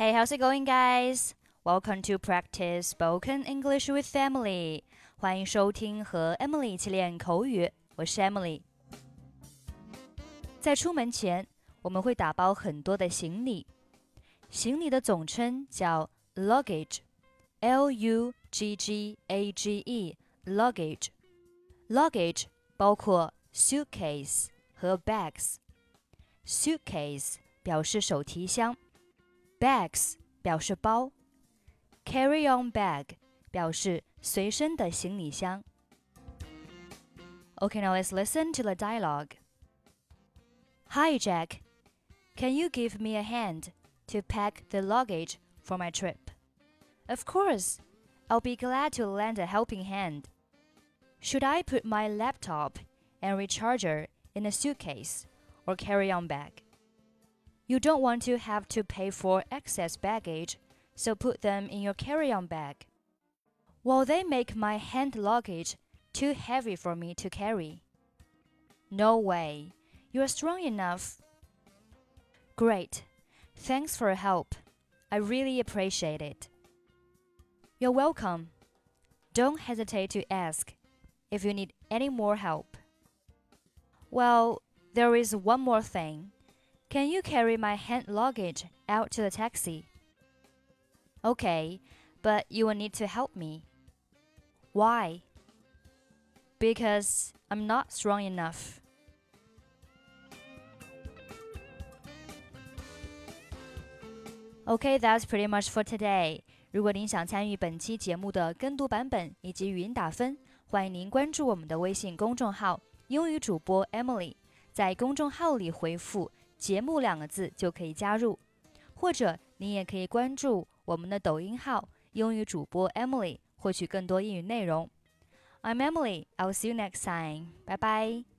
Hey, how's it going, guys? Welcome to practice spoken English with Emily. 欢迎收听和 Emily 一起练口语，我是 Emily。在出门前，我们会打包很多的行李，行李的总称叫 luggage，l u g g a g e luggage 包括 suitcase 和 bags。suitcase 表示手提箱。，bags 表示包，carry-on bag 表示随身的行李箱。Okay, now let's listen to the dialogue. Hi, Jack. Can you give me a hand to pack the luggage for my trip? Of course. I'll be glad to lend a helping hand. Should I put my laptop and recharger in a suitcase or carry on bag? You don't want to have to pay for excess baggage, so put them in your carry on bag. Will they make my hand luggage too heavy for me to carry? No way. You're strong enough. Great. Thanks for your help. I really appreciate it. You're welcome. Don't hesitate to ask if you need any more help. Well, there is one more thing. Can you carry my hand luggage out to the taxi? Okay, but you will need to help me. Why? Because I'm not strong enough. Okay, that's pretty much for today. 如果您想参与本期节目的跟读版本以及语音打分，欢迎您关注我们的微信公众号“英语主播 Emily”。在公众号里回复“ 节目”两个字就可以加入，或者你也可以关注我们的抖音号“英语主播 Emily”，获取更多英语内容。I'm Emily. I'll see you next time. Bye bye.